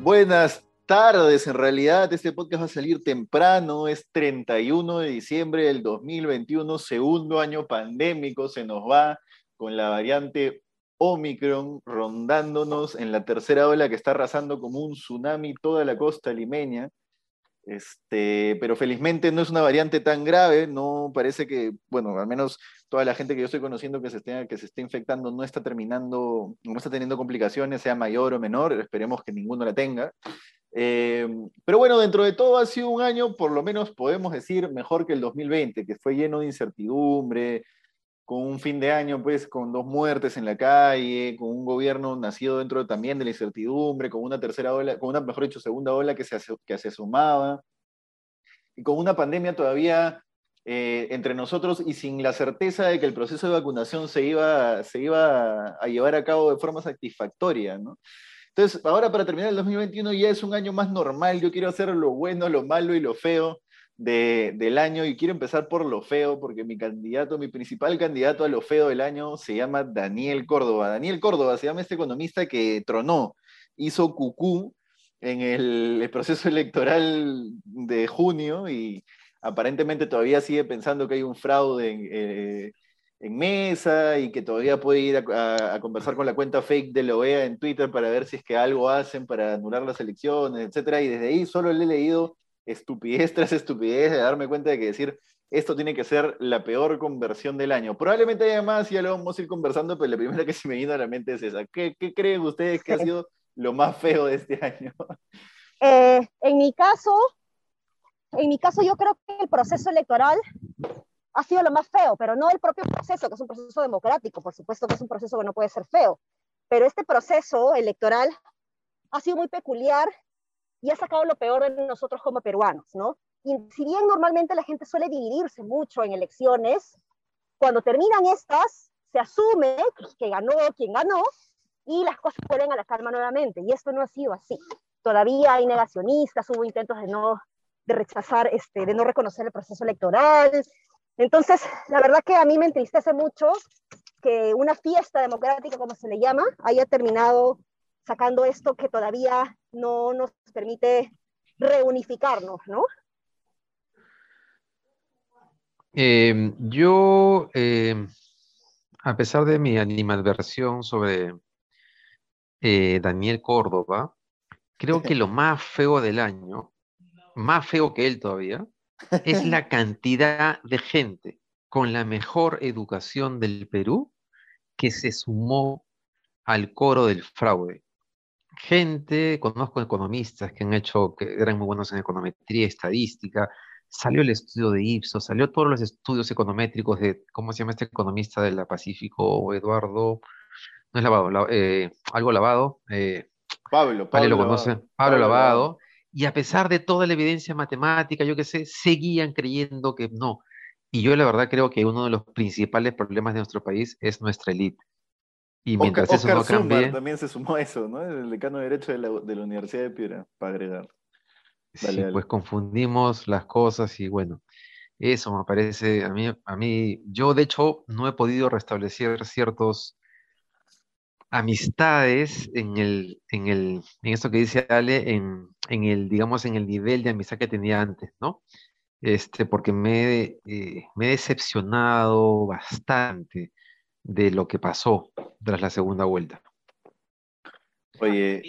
Buenas tardes, en realidad este podcast va a salir temprano, es 31 de diciembre del 2021, segundo año pandémico, se nos va con la variante Omicron rondándonos en la tercera ola que está arrasando como un tsunami toda la costa limeña. Este, pero felizmente no es una variante tan grave, no parece que, bueno, al menos toda la gente que yo estoy conociendo que se esté, que se esté infectando no está terminando, no está teniendo complicaciones, sea mayor o menor, esperemos que ninguno la tenga. Eh, pero bueno, dentro de todo ha sido un año, por lo menos podemos decir, mejor que el 2020, que fue lleno de incertidumbre, con un fin de año, pues, con dos muertes en la calle, con un gobierno nacido dentro también de la incertidumbre, con una tercera ola, con una, mejor dicho, segunda ola que se, que se y con una pandemia todavía eh, entre nosotros y sin la certeza de que el proceso de vacunación se iba, se iba a llevar a cabo de forma satisfactoria, ¿no? Entonces, ahora para terminar el 2021 ya es un año más normal, yo quiero hacer lo bueno, lo malo y lo feo, del año y quiero empezar por lo feo porque mi candidato, mi principal candidato a lo feo del año se llama Daniel Córdoba. Daniel Córdoba se llama este economista que tronó, hizo cucú en el, proceso electoral de junio y aparentemente todavía sigue pensando que hay un fraude en, eh, mesa y que todavía puede ir a, a, conversar con la cuenta fake de la OEA en Twitter para ver si es que algo hacen para anular las elecciones, etcétera. Y desde ahí solo le he leído estupidez tras estupidez de darme cuenta de que decir esto tiene que ser la peor conversión del año. Probablemente haya más, ya lo vamos a ir conversando, pero la primera que se me vino a la mente es esa. ¿Qué, qué creen ustedes que ha sido lo más feo de este año? Eh, en mi caso, en mi caso yo creo que el proceso electoral ha sido lo más feo, pero no el propio proceso, que es un proceso democrático, por supuesto que es un proceso que no puede ser feo, pero este proceso electoral ha sido muy peculiar y ha sacado lo peor de nosotros como peruanos, ¿no? Y si bien normalmente la gente suele dividirse mucho en elecciones, cuando terminan estas, se asume que ganó quien ganó y las cosas vuelven a la calma nuevamente. Y esto no ha sido así. Todavía hay negacionistas, hubo intentos de no de rechazar, este, de no reconocer el proceso electoral. Entonces, la verdad que a mí me entristece mucho que una fiesta democrática, como se le llama, haya terminado sacando esto que todavía no nos permite reunificarnos, ¿no? Em, yo, em, a pesar de mi animadversión sobre eh, Daniel Córdoba, creo que lo más feo del año, más feo que él todavía, es la cantidad de gente con la mejor educación del Perú que se sumó al coro del fraude gente, conozco economistas que han hecho, que eran muy buenos en econometría, estadística, salió el estudio de Ipsos, salió todos los estudios econométricos de, ¿cómo se llama este economista de la Pacífico? Eduardo, no es lavado, eh, algo lavado. Eh, Pablo, Pablo. lo conoce, Pablo, lavado. Y a pesar de toda la evidencia matemática, yo qué sé, seguían creyendo que no. Y yo la verdad creo que uno de los principales problemas de nuestro país es nuestra élite. Y mientras eso no cambie... también se sumó a eso, ¿no? El decano de Derecho de la, Universidad de Piura, para agregar. sí, pues confundimos las cosas y bueno, eso me parece, a mí, a mí, yo de hecho no he podido restablecer ciertos amistades en el, en el, en esto que dice Ale, en, en el, digamos, en el nivel de amistad que tenía antes, ¿no? Este, porque me, eh, me he decepcionado bastante de lo que pasó tras la segunda vuelta. Oye,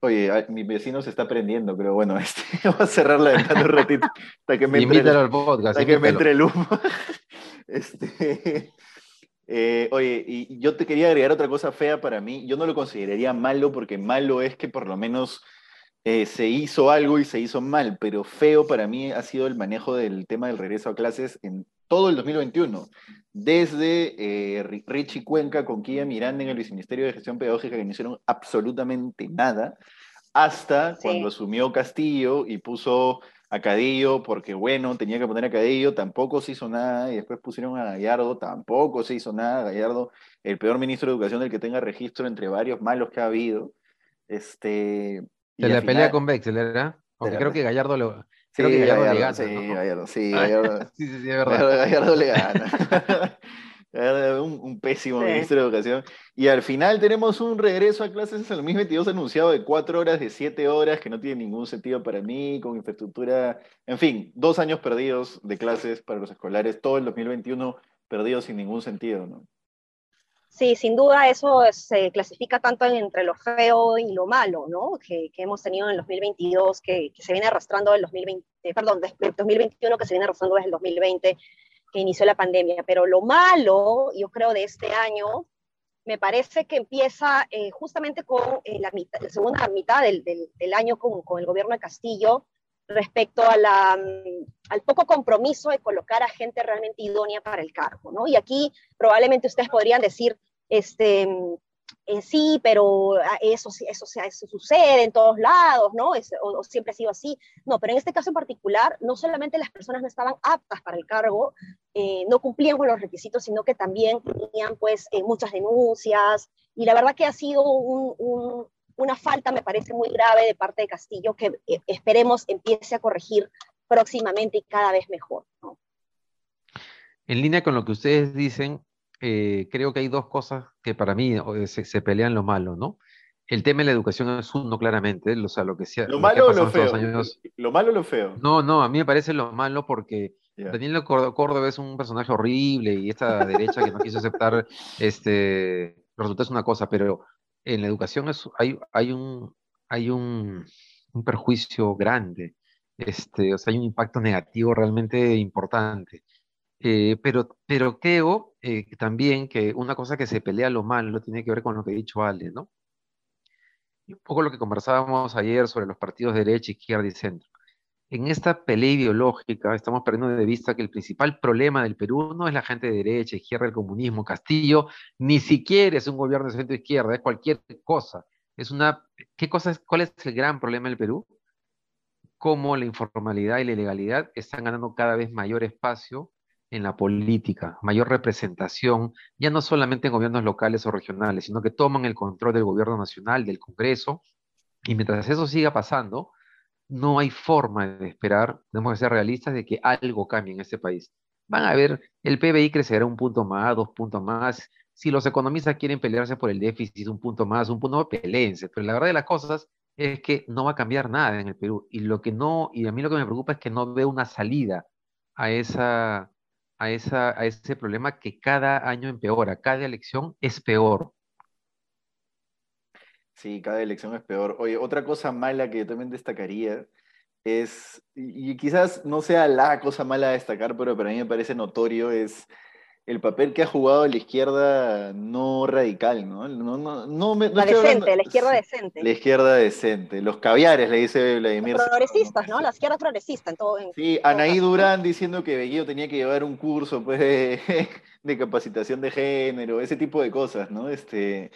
oye, mi vecino se está prendiendo, pero bueno, este, voy a cerrar la ventana un ratito hasta que me entre, al podcast, hasta que me entre el humo. Este, eh, oye, y yo te quería agregar otra cosa fea para mí. Yo no lo consideraría malo porque malo es que por lo menos eh, se hizo algo y se hizo mal, pero feo para mí ha sido el manejo del tema del regreso a clases en todo el 2021, desde eh, Richie Cuenca con Kia Miranda en el Viceministerio de Gestión Pedagógica, que no hicieron absolutamente nada, hasta cuando asumió Castillo y puso a Cadillo, porque bueno, tenía que poner a Cadillo, tampoco se hizo nada, y después pusieron a Gallardo, tampoco se hizo nada, Gallardo, el peor ministro de Educación del que tenga registro entre varios malos que ha habido. Este, ¿De la pelea con Bexel? Aunque creo que Gallardo le, creo que Gallardo, le gana. Sí, Gallardo, sí, Gallardo. sí, sí, sí, es verdad. Gallardo le gana. un, un, pésimo ministro de Educación. Y al final tenemos un regreso a clases en el 2022 anunciado de cuatro horas, de siete horas, que no tiene ningún sentido para mí, con infraestructura, en fin, dos años perdidos de clases para los escolares, todo el 2021 perdido sin ningún sentido, ¿no? Sí, sin duda eso se clasifica tanto entre lo feo y lo malo, ¿no? Que, que hemos tenido en el 2022, que, que se viene arrastrando del 2020, perdón, desde 2021, que se viene arrastrando desde el 2020 que inició la pandemia. Pero lo malo, yo creo, de este año, me parece que empieza eh, justamente con eh, la, segunda mitad del, del, año con, con, el gobierno de Castillo respecto mm, al poco compromiso de colocar a gente realmente idónea para el cargo, ¿no? Y aquí probablemente ustedes podrían decir, este, eh, sí, pero ah, eso, eso, sucede en todos lados, ¿no? o, siempre ha sido así. No, pero en este caso en particular, no solamente las personas no estaban aptas para el cargo, eh, no cumplían con los requisitos, sino que también tenían pues eh, muchas denuncias, y la verdad que ha sido una falta, me parece muy grave de parte de Castillo, que esperemos empiece a corregir próximamente y cada vez mejor. ¿no? En línea con lo que ustedes dicen, eh, creo que hay dos cosas que para mí se, pelean lo malo, ¿no? El tema de la educación es uno, claramente, o sea, lo que sea. ¿Lo, malo o lo feo? ¿Lo malo o lo feo? No, no, a mí me parece lo malo porque Daniel Córdoba es un personaje horrible y esta derecha que no quiso aceptar este, los resultados es una cosa, pero en la educación hay, hay, un, hay un, un perjuicio grande, este, o sea, hay un impacto negativo realmente importante. Eh, pero, pero creo eh, también que una cosa que se pelea lo malo tiene que ver con lo que ha dicho Ale, ¿no? Y un poco lo que conversábamos ayer sobre los partidos de derecha, izquierda y centro. En esta pelea ideológica estamos perdiendo de vista que el principal problema del Perú no es la gente de derecha, izquierda, el comunismo. Castillo ni siquiera es un gobierno de centro-izquierda, es cualquier cosa. Es una, ¿qué cosa ¿Cuál es el gran problema del Perú? Cómo la informalidad y la ilegalidad están ganando cada vez mayor espacio en la política, mayor representación, ya no solamente en gobiernos locales o regionales, sino que toman el control del gobierno nacional, del Congreso, y mientras eso siga pasando, no hay forma de esperar, tenemos que ser realistas, de que algo cambie en este país. Van a ver, el PBI crecerá un punto más, dos puntos más. Si los economistas quieren pelearse por el déficit, un punto más, un punto más, peleense. Pero la verdad de las cosas es que no va a cambiar nada en el Perú. Y lo que no, y a mí lo que me preocupa es que no veo una salida a esa, a, esa, a ese problema que cada año empeora, cada elección es peor. Sí, cada elección es peor. Oye, otra cosa mala que yo también destacaría es, y quizás no sea la cosa mala a destacar, pero para mí me parece notorio, es el papel que ha jugado la izquierda no radical, ¿no? no, no, no, la decente, la izquierda decente. La izquierda decente, los caviares, le dice Vladimir. Los progresistas, ¿no? La izquierda progresista en todo. sí, Anaí Durán diciendo que Bellido tenía que llevar un curso pues, de, de, capacitación de género, ese tipo de cosas, ¿no? Este,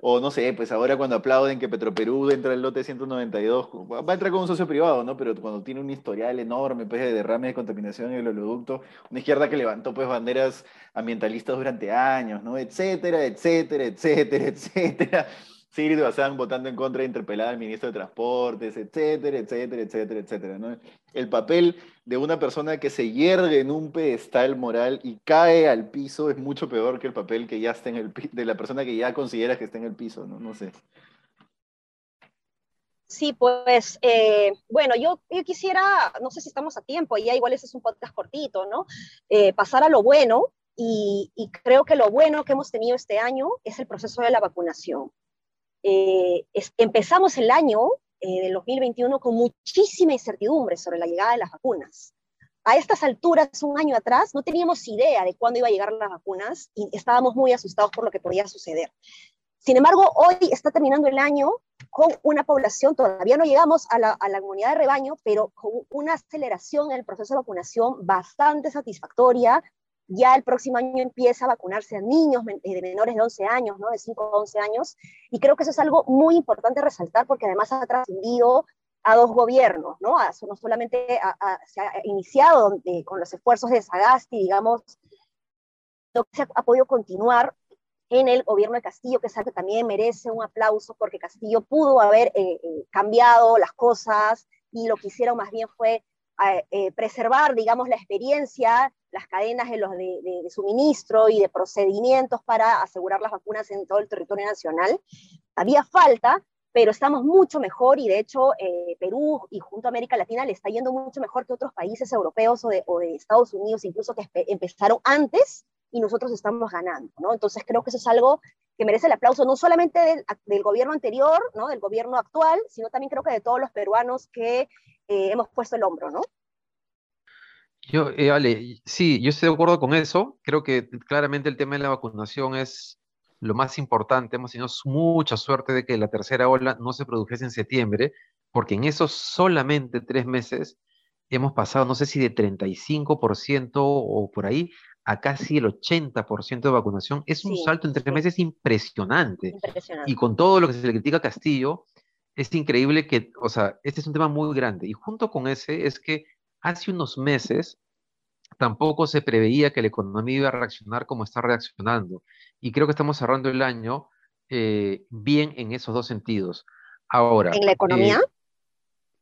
o no sé, pues ahora cuando aplauden que Petroperú entra el lote 192, va a entrar como un socio privado, ¿no? Pero cuando tiene un historial enorme pues, de derrame de contaminación en el oleoducto, una izquierda que levantó pues banderas ambientalistas durante años, ¿no? Etcétera, etcétera, etcétera, etcétera. Siri Bazán votando en contra de interpelar al ministro de Transportes, etcétera, etcétera, etcétera, etcétera. ¿no? El papel de una persona que se hiergue en un pedestal moral y cae al piso es mucho peor que el papel que ya está en el de la persona que ya considera que está en el piso, ¿no? No sé. Sí, pues, eh, bueno, yo, yo, quisiera, no sé si estamos a tiempo, ya igual ese es un podcast cortito, ¿no? Eh, pasar a lo bueno, y, y, creo que lo bueno que hemos tenido este año es el proceso de la vacunación. Eh, empezamos el año eh, del 2021 con muchísima incertidumbre sobre la llegada de las vacunas. A estas alturas, un año atrás, no teníamos idea de cuándo iba a llegar las vacunas y estábamos muy asustados por lo que podía suceder. Sin embargo, hoy está terminando el año con una población, todavía no llegamos a la, a la de rebaño, pero con una aceleración en el proceso de vacunación bastante satisfactoria, ya el próximo año empieza a vacunarse a niños eh, de menores de 11 años, ¿no? de 5 a 11 años, y creo que eso es algo muy importante resaltar porque además ha trascendido a dos gobiernos, ¿no? no solamente se ha iniciado eh, con los esfuerzos de Sagasti, digamos, lo que se ha, podido continuar en el gobierno de Castillo, que es algo que también merece un aplauso porque Castillo pudo haber eh, cambiado las cosas, y lo que hicieron más bien fue eh, preservar, digamos, la experiencia, las cadenas de, los de, suministro y de procedimientos para asegurar las vacunas en todo el territorio nacional. Había falta, pero estamos mucho mejor y de hecho eh, Perú y junto a América Latina le está yendo mucho mejor que otros países europeos o de, o de Estados Unidos, incluso que empezaron antes y nosotros estamos ganando, ¿no? Entonces creo que eso es algo que merece el aplauso no solamente del, del gobierno anterior, ¿no? Del gobierno actual, sino también creo que de todos los peruanos que eh, hemos puesto el hombro, ¿no? Yo, eh, Ale, sí, yo estoy de acuerdo con eso. Creo que claramente el tema de la vacunación es lo más importante. Hemos tenido mucha suerte de que la tercera ola no se produjese en septiembre, porque en esos solamente tres meses hemos pasado, no sé si de 35% o por ahí, a casi el 80% de vacunación. Es un salto en tres meses impresionante. impresionante. Y con todo lo que se le critica a Castillo, es increíble que, o sea, este es un tema muy grande. Y junto con ese es que hace unos meses tampoco se preveía que la economía iba a reaccionar como está reaccionando. Y creo que estamos cerrando el año eh, bien en esos dos sentidos. Ahora. ¿En la economía? Eh,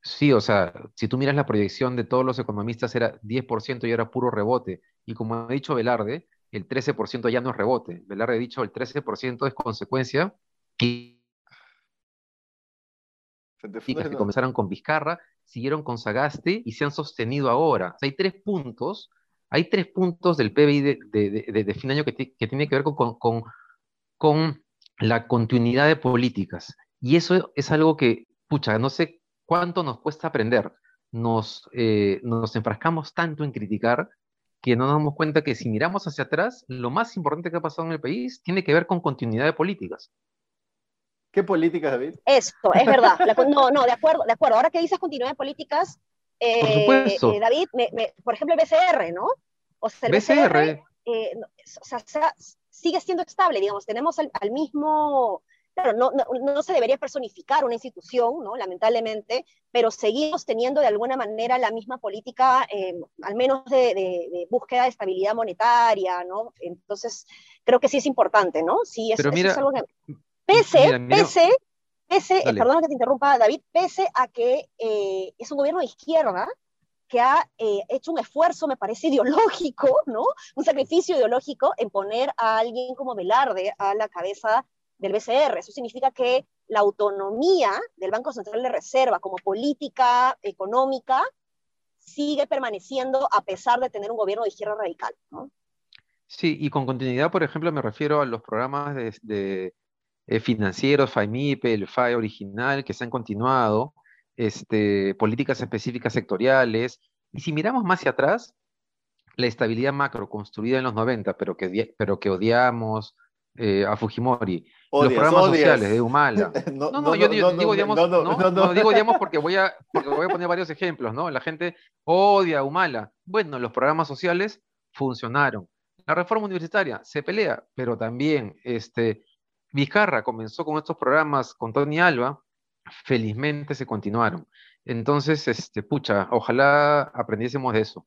sí, o sea, si tú miras la proyección de todos los economistas era 10% y era puro rebote. Y como ha dicho Velarde, el 13% ya no es rebote. Velarde ha dicho el 13% es consecuencia y que comenzaron con Vizcarra, siguieron con Sagaste y se han sostenido ahora. hay tres puntos, hay tres puntos del PBI de, fin de año que, que, tiene que ver con, con, con, la continuidad de políticas. Y eso es algo que, pucha, no sé cuánto nos cuesta aprender. Nos, eh, nos enfrascamos tanto en criticar que no nos damos cuenta que si miramos hacia atrás, lo más importante que ha pasado en el país tiene que ver con continuidad de políticas. ¿Qué políticas, David? Esto, es verdad. no, no, de acuerdo, de acuerdo. Ahora que dices continuidad de políticas, eh, eh, David, por ejemplo, el BCR, ¿no? O sea, el BCR, eh, o sea, sigue siendo estable, digamos, tenemos al, mismo, claro, no, no, se debería personificar una institución, ¿no? Lamentablemente, pero seguimos teniendo de alguna manera la misma política, al menos de, búsqueda de estabilidad monetaria, ¿no? Entonces, creo que sí es importante, ¿no? Sí, eso, pero es algo que... Pese, pese, pese, eh, perdón que te interrumpa, David, pese a que eh, es un gobierno de izquierda que ha eh, hecho un esfuerzo, me parece, ideológico, ¿no? Un sacrificio ideológico en poner a alguien como Velarde a la cabeza del BCR. Eso significa que la autonomía del Banco Central de Reserva como política económica sigue permaneciendo a pesar de tener un gobierno de izquierda radical, ¿no? Sí, y con continuidad, por ejemplo, me refiero a los programas de eh, financieros, FAIMIP, el FAI original, que se han continuado, este, políticas específicas sectoriales. Y si miramos más hacia atrás, la estabilidad macro construida en los 90, pero que, pero que odiamos eh, a Fujimori, los programas sociales de Humala. No, no, yo digo, odiamos, no, digo odiamos porque voy, a, porque voy a poner varios ejemplos, ¿no? La gente odia a Humala. Bueno, los programas sociales funcionaron. La reforma universitaria se pelea, pero también este, Vizcarra comenzó con estos programas con Tony Alba, felizmente se continuaron. Entonces, este, pucha, ojalá aprendiésemos de eso.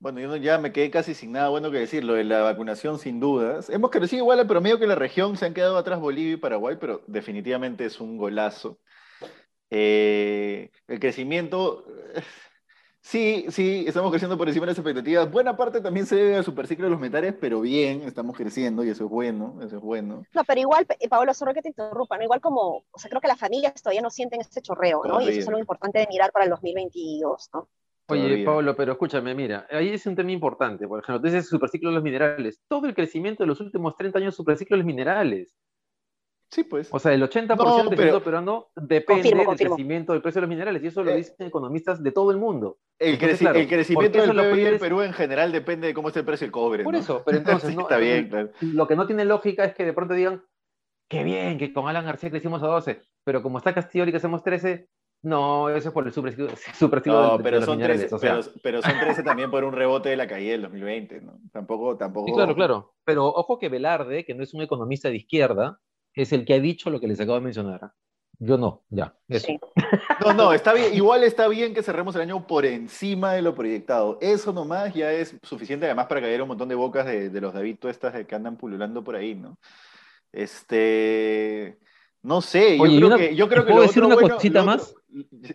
Bueno, yo ya me quedé casi sin nada bueno que decir, lo de la vacunación sin dudas. Hemos crecido igual al promedio que la región, se han quedado atrás Bolivia y Paraguay, pero definitivamente es un golazo. Eh, el crecimiento, Sí, sí, estamos creciendo por encima de las expectativas. Buena parte también se debe al superciclo de los metales, pero bien, estamos creciendo y eso es bueno, eso es bueno. No, pero igual, Paolo, solo que te interrumpa, ¿no? Igual como, o sea, creo que las familias todavía no sienten ese chorreo, ¿no? Y eso es algo importante de mirar para el 2022, ¿no? Oye, Pablo, pero escúchame, mira, ahí es un tema importante, por ejemplo, tú dices superciclo de los minerales. Todo el crecimiento de los últimos 30 años es superciclo de los minerales. Sí, pues. O sea, el 80% del crecimiento peruano depende del crecimiento del precio de los minerales, y eso lo eh, dicen economistas de todo el mundo. El, crecimiento del PIB Perú en general depende de cómo esté el precio del cobre. Por eso, pero entonces, está bien, claro. lo que no tiene lógica es que de pronto digan, qué bien, que con Alan García crecimos a 12, pero como está Castillo y que hacemos 13, no, eso es por el superciclo, no, pero, son 13, pero, son 13 también por un rebote de la caída del 2020, ¿no? Tampoco, tampoco... Sí, claro, claro. Pero ojo que Velarde, que no es un economista de izquierda, es el que ha dicho lo que les acabo de mencionar. Yo no, ya. Eso. No, no, está bien. Igual está bien que cerremos el año por encima de lo proyectado. Eso nomás ya es suficiente, además, para caer un montón de bocas de, los David Tuestas que andan pululando por ahí, ¿no? Este. No sé, yo creo que. Yo creo que ¿Puedo decir una cosita más?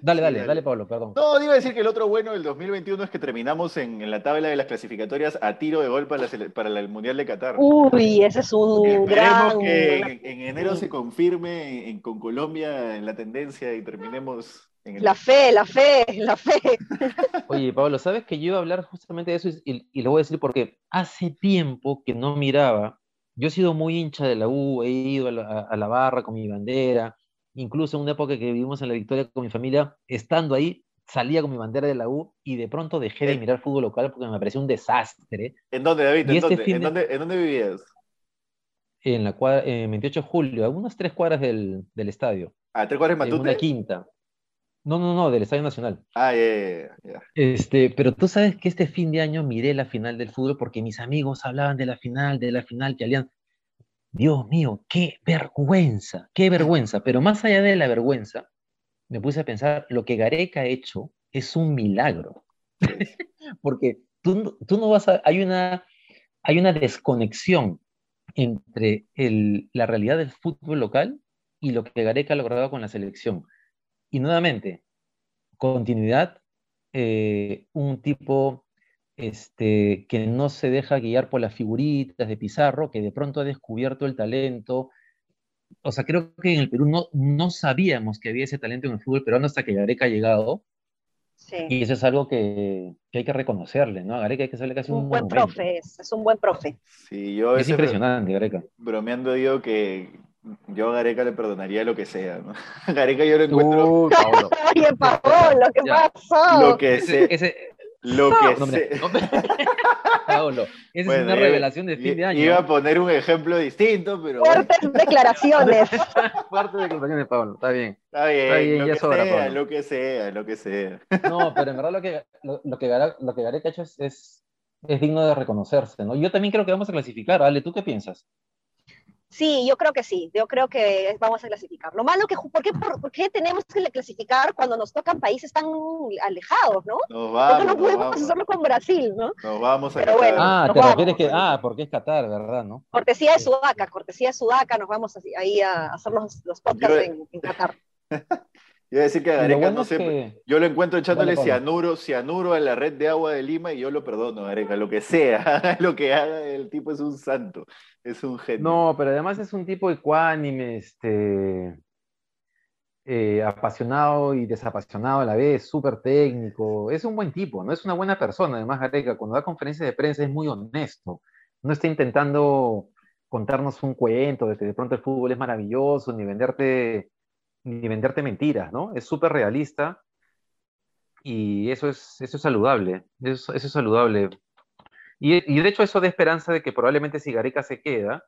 Dale, dale, dale, Pablo, perdón. No, iba a decir que el otro bueno del 2021 es que terminamos en, en la tabla de las clasificatorias a tiro de gol para, la para el Mundial de Qatar. Uy, ese es un Esperemos gran... que en, en enero se confirme en- con Colombia en la tendencia y terminemos en el... La fe, la fe, la fe. Oye, Pablo, ¿sabes que yo iba a hablar justamente de eso y, y- lo voy a decir porque hace tiempo que no miraba. Yo he sido muy hincha de la U, he ido a la, a la barra con mi bandera, incluso en una época que vivimos en la Victoria con mi familia, estando ahí, salía con mi bandera de la U y de pronto dejé de mirar fútbol local porque me pareció un desastre. ¿En dónde, David? ¿En, este dónde? ¿En, de- dónde, en dónde vivías? En la cuadra, en 28 de julio, a unas tres cuadras del, del estadio, ¿A tres cuadras de en una Matute? quinta. No, no, no, del Estadio Nacional. Ah, ya, ya, ya, ya. Este, pero tú sabes que este fin de año miré la final del fútbol porque mis amigos hablaban de la final, de la final que Alianza. Dios mío, qué vergüenza, qué vergüenza. Pero más allá de la vergüenza, me puse a pensar, lo que Gareca ha hecho es un milagro. Porque tú, no- vas a, hay una, hay una desconexión entre la realidad del fútbol local y lo que Gareca ha logrado con la selección. Y nuevamente, continuidad, eh, un tipo este, que no se deja guiar por las figuritas de Pizarro, que de pronto ha descubierto el talento. O sea, creo que en el Perú no, no sabíamos que había ese talento en el fútbol peruano hasta que Gareca ha llegado, Sí. y eso es algo que, que hay que reconocerle, ¿no? A Gareca hay que hacerle casi un, Un buen profe, es, es un buen profe. Sí, yo Es impresionante, Gareca. bromeando digo que yo a Gareca le perdonaría lo que sea, ¿no? Gareca yo lo encuentro Uy, Paolo. Oye, Paolo, ¿qué Ya. pasó? lo que sea, Ese, lo que no, no, Paolo, esa Bueno, es una revelación de fin de año. Iba a poner un ejemplo distinto, pero bueno, Fuertes declaraciones. Fuerte declaración de Pablo, está bien. está bien, Está bien, lo ya que sobra, sea, lo que sea, lo que sea. No, pero en verdad lo que, lo, lo que, lo que Gareca ha hecho es, es, es digno de reconocerse, ¿no? Yo también creo que vamos a clasificar. Ale, ¿tú qué piensas? Sí, yo creo que sí, yo creo que vamos a clasificar. Lo malo que, ¿por qué, por, por qué tenemos que clasificar cuando nos tocan países tan alejados, no? Nos ¿Por qué vamos, no nos podemos vamos, hacerlo con Brasil, no? nos vamos a Pero Qatar. bueno. Ah, te vamos, refieres que, ah, porque es Qatar, ¿verdad? ¿No? Cortesía de Sudaca, cortesía de Sudaca, nos vamos así- ahí a hacer los, los podcasts Yo- en, en Qatar. A decir que Gareca bueno no sé, que- yo lo encuentro echándole cianuro, cianuro a la red de agua de Lima y yo lo perdono, Gareca, lo que sea, lo que haga, el tipo es un santo, es un genio. No, pero además es un tipo ecuánime, este, eh, apasionado y desapasionado a la vez, súper técnico. Es un buen tipo, ¿no? Es una buena persona. Además, Gareca, cuando da conferencias de prensa es muy honesto. No está intentando contarnos un cuento de que de pronto el fútbol es maravilloso, ni venderte, ni venderte mentiras, ¿no? Es súper realista y eso es, eso es saludable. Eso, eso es saludable. Y, y de hecho eso da esperanza de que probablemente si Gareca se queda,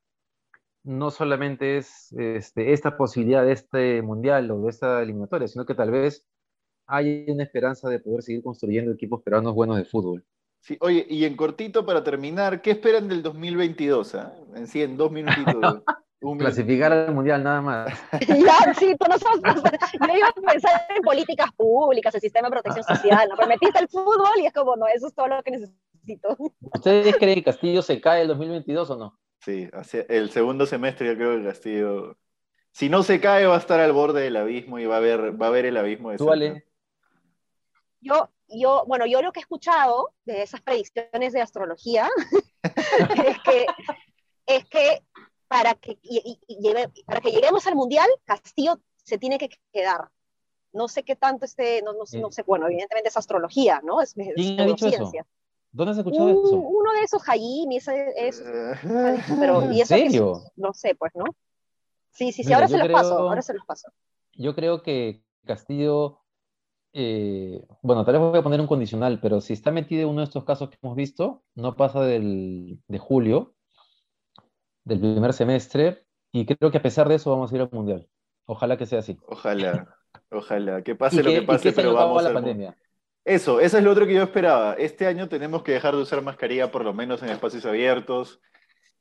no solamente es este, esta posibilidad de este mundial o de esta eliminatoria, sino que tal vez hay una esperanza de poder seguir construyendo equipos peruanos buenos de fútbol. Sí, oye, y en cortito para terminar, ¿qué esperan del 2022? ah? En sí, en dos minutitos. un Clasificar al mundial nada más. ya, sí, tú no sabes. Yo iba a pensar en políticas públicas, el sistema de protección social, ¿no? Pero metiste el fútbol y es como, no, eso es todo lo que necesito. ¿Ustedes creen que Castillo se cae el 2022 o no? Sí, hacia el segundo semestre yo creo que Castillo, si no se cae, va a estar al borde del abismo y va a ver, va a ver el abismo de ¿Tú. Ale? Yo, yo, bueno, yo lo que he escuchado de esas predicciones de astrología es que, es que para que, y- y- y para que lleguemos al mundial, Castillo se tiene que quedar. No sé qué tanto este, no, no, sé- no sé, bueno, evidentemente es astrología, ¿no? Es, es ¿Quién ha dicho eso? ¿Dónde has escuchado Un- eso? uno de esos Jaime, ese es, Eh, pero, y ¿En eso que es- serio? no sé, pues, ¿no? Sí, sí, sí, Mira, ahora se los creo- paso, ahora se los paso. Yo creo que Castillo, eh, bueno, tal vez voy a poner un condicional, pero si está metido en uno de estos casos que hemos visto, no pasa del, de julio, del primer semestre, y creo que a pesar de eso vamos a ir al Mundial. Ojalá que sea así. Ojalá, ojalá, que Y pase lo que, que y pase, que pero vamos la al pandemia. Eso, eso es lo otro que yo esperaba. Este año tenemos que dejar de usar mascarilla, por lo menos en espacios abiertos,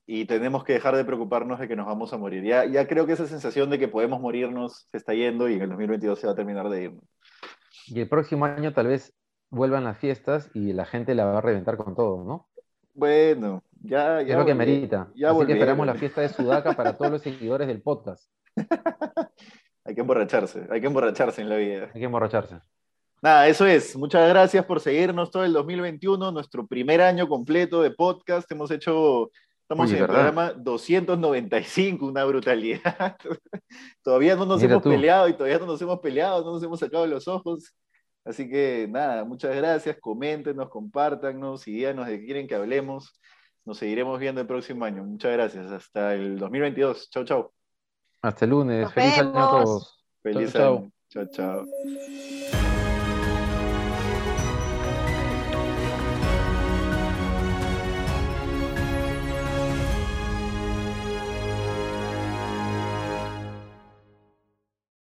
y tenemos que dejar de preocuparnos de que nos vamos a morir. Ya, ya creo que esa sensación de que podemos morirnos se está yendo y en el 2022 se va a terminar de ir. Y el próximo año tal vez vuelvan las fiestas y la gente la va a reventar con todo, ¿no? Bueno, ya, ya. es lo que merita. ya Así que esperamos la fiesta de Sudaca para todos los seguidores del podcast. Hay que emborracharse, hay que emborracharse en la vida. Hay que emborracharse. Nada, eso es. Muchas gracias por seguirnos todo el 2021, nuestro primer año completo de podcast. Hemos hecho, estamos en el programa 295, una brutalidad. todavía no nos Mira hemos tú. peleado y todavía no nos hemos peleado, no nos hemos sacado los ojos. Así que nada, muchas gracias. Coméntenos, compártanos y díganos de qué quieren que hablemos. Nos seguiremos viendo el próximo año. Muchas gracias. Hasta el 2022. Chau, chau. Hasta el lunes. Nos Feliz año a todos. Feliz Chau, chau. año. Chao, chao.